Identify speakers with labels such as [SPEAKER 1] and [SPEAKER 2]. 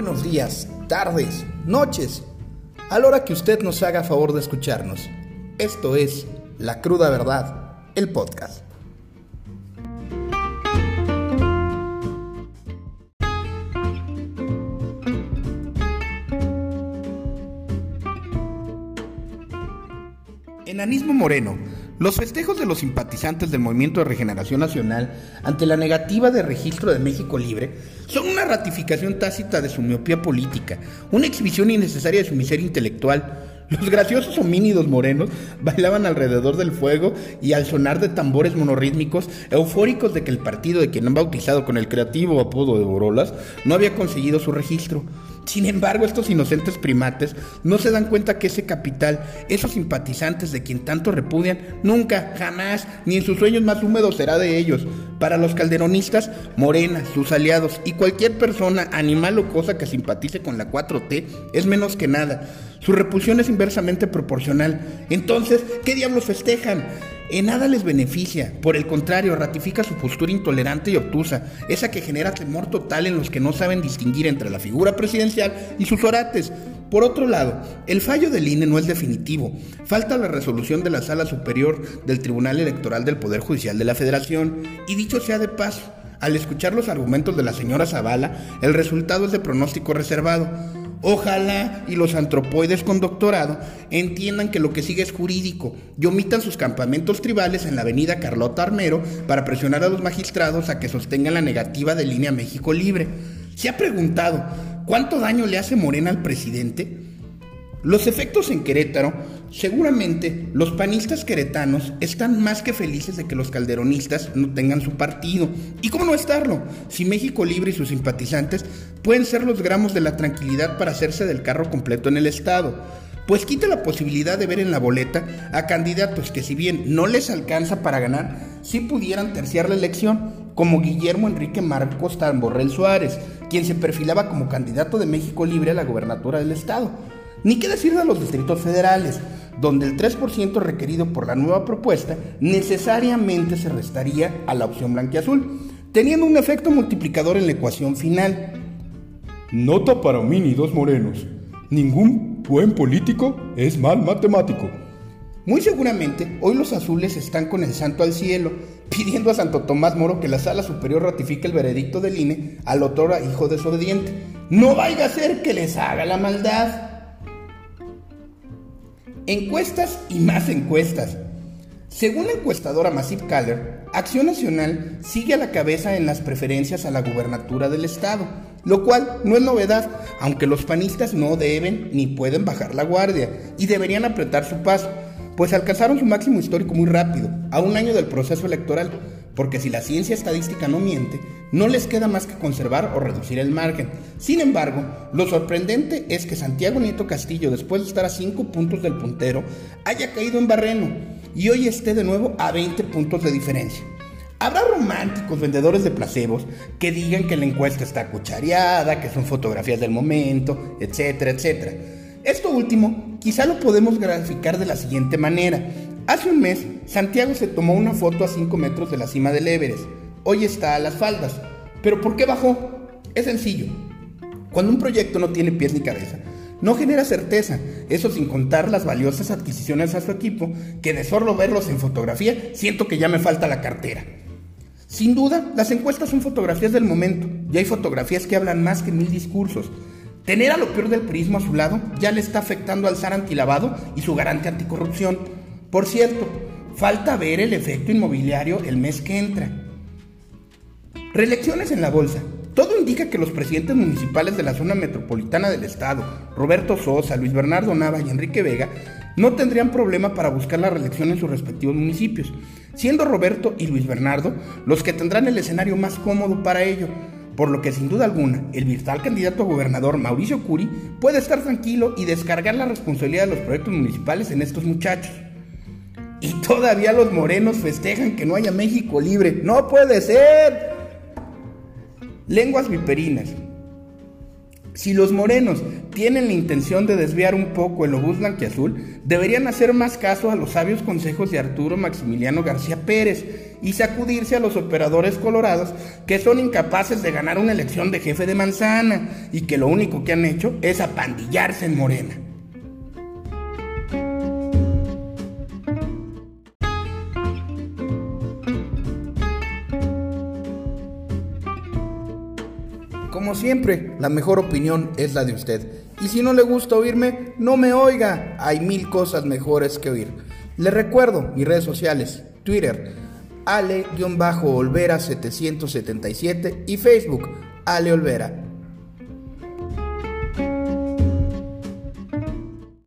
[SPEAKER 1] buenos días, tardes, noches, a la hora que usted nos haga favor de escucharnos. Esto es La Cruda Verdad, el podcast. Enanismo Moreno. Los festejos de los simpatizantes del Movimiento de Regeneración Nacional ante la negativa de registro de México Libre son una ratificación tácita de su miopía política, una exhibición innecesaria de su miseria intelectual. Los graciosos homínidos morenos bailaban alrededor del fuego y al sonar de tambores monorrítmicos, eufóricos de que el partido de quien han bautizado con el creativo apodo de Borolas no había conseguido su registro. Sin embargo, estos inocentes primates no se dan cuenta que ese capital, esos simpatizantes de quien tanto repudian, nunca, jamás, ni en sus sueños más húmedos será de ellos. Para los calderonistas, Morena, sus aliados y cualquier persona, animal o cosa que simpatice con la 4T es menos que nada. Su repulsión es inversamente proporcional. Entonces, ¿qué diablos festejan? En nada les beneficia, por el contrario, ratifica su postura intolerante y obtusa, esa que genera temor total en los que no saben distinguir entre la figura presidencial y sus orates. Por otro lado, el fallo del INE no es definitivo. Falta la resolución de la Sala Superior del Tribunal Electoral del Poder Judicial de la Federación. Y dicho sea de paso, al escuchar los argumentos de la señora Zavala, el resultado es de pronóstico reservado. Ojalá y los antropoides con doctorado entiendan que lo que sigue es jurídico y omitan sus campamentos tribales en la avenida Carlota Armero para presionar a los magistrados a que sostengan la negativa de línea México Libre. ¿Se ha preguntado cuánto daño le hace Morena al presidente? Los efectos en Querétaro, seguramente los panistas queretanos están más que felices de que los calderonistas no tengan su partido. ¿Y cómo no estarlo? Si México Libre y sus simpatizantes pueden ser los gramos de la tranquilidad para hacerse del carro completo en el Estado. Pues quita la posibilidad de ver en la boleta a candidatos que si bien no les alcanza para ganar, sí pudieran terciar la elección, como Guillermo Enrique Marcos Tamborrell Suárez, quien se perfilaba como candidato de México Libre a la gobernatura del Estado. Ni qué decir de los distritos federales, donde el 3% requerido por la nueva propuesta necesariamente se restaría a la opción blanquiazul, teniendo un efecto multiplicador en la ecuación final.
[SPEAKER 2] Nota para mí ni dos morenos. Ningún buen político es mal matemático.
[SPEAKER 1] Muy seguramente, hoy los azules están con el santo al cielo, pidiendo a Santo Tomás Moro que la sala superior ratifique el veredicto del INE al a hijo desobediente. No vaya a ser que les haga la maldad. Encuestas y más encuestas. Según la encuestadora Massive Caller, Acción Nacional sigue a la cabeza en las preferencias a la gubernatura del Estado, lo cual no es novedad, aunque los panistas no deben ni pueden bajar la guardia y deberían apretar su paso, pues alcanzaron su máximo histórico muy rápido, a un año del proceso electoral, porque si la ciencia estadística no miente, no les queda más que conservar o reducir el margen. Sin embargo, lo sorprendente es que Santiago Nieto Castillo, después de estar a 5 puntos del puntero, haya caído en barreno y hoy esté de nuevo a 20 puntos de diferencia. Habrá románticos vendedores de placebos que digan que la encuesta está cuchareada, que son fotografías del momento, etcétera, etcétera. Esto último quizá lo podemos graficar de la siguiente manera. Hace un mes, Santiago se tomó una foto a 5 metros de la cima del Everest. Hoy está a las faldas. ¿Pero por qué bajó? Es sencillo. Cuando un proyecto no tiene pies ni cabeza, no genera certeza, eso sin contar las valiosas adquisiciones a su equipo, que de solo verlos en fotografía siento que ya me falta la cartera. Sin duda, las encuestas son fotografías del momento, y hay fotografías que hablan más que mil discursos. Tener a lo peor del prismo a su lado ya le está afectando al SAR antilavado y su garante anticorrupción. Por cierto, falta ver el efecto inmobiliario el mes que entra. Reelecciones en la bolsa. Todo indica que los presidentes municipales de la zona metropolitana del estado, Roberto Sosa, Luis Bernardo Nava y Enrique Vega, no tendrían problema para buscar la reelección en sus respectivos municipios, siendo Roberto y Luis Bernardo los que tendrán el escenario más cómodo para ello, por lo que sin duda alguna el virtual candidato a gobernador Mauricio Curi puede estar tranquilo y descargar la responsabilidad de los proyectos municipales en estos muchachos. Y todavía los morenos festejan que no haya México libre. ¡No puede ser! Lenguas viperinas. Si los morenos tienen la intención de desviar un poco el obús blanquiazul, deberían hacer más caso a los sabios consejos de Arturo Maximiliano García Pérez, y sacudirse a los operadores colorados que son incapaces de ganar una elección de jefe de manzana y que lo único que han hecho es apandillarse en Morena. Como siempre, la mejor opinión es la de usted. Y si no le gusta oírme, no me oiga. Hay mil cosas mejores que oír. Le recuerdo mis redes sociales, Twitter, Ale-Olvera777 y Facebook, Ale Olvera.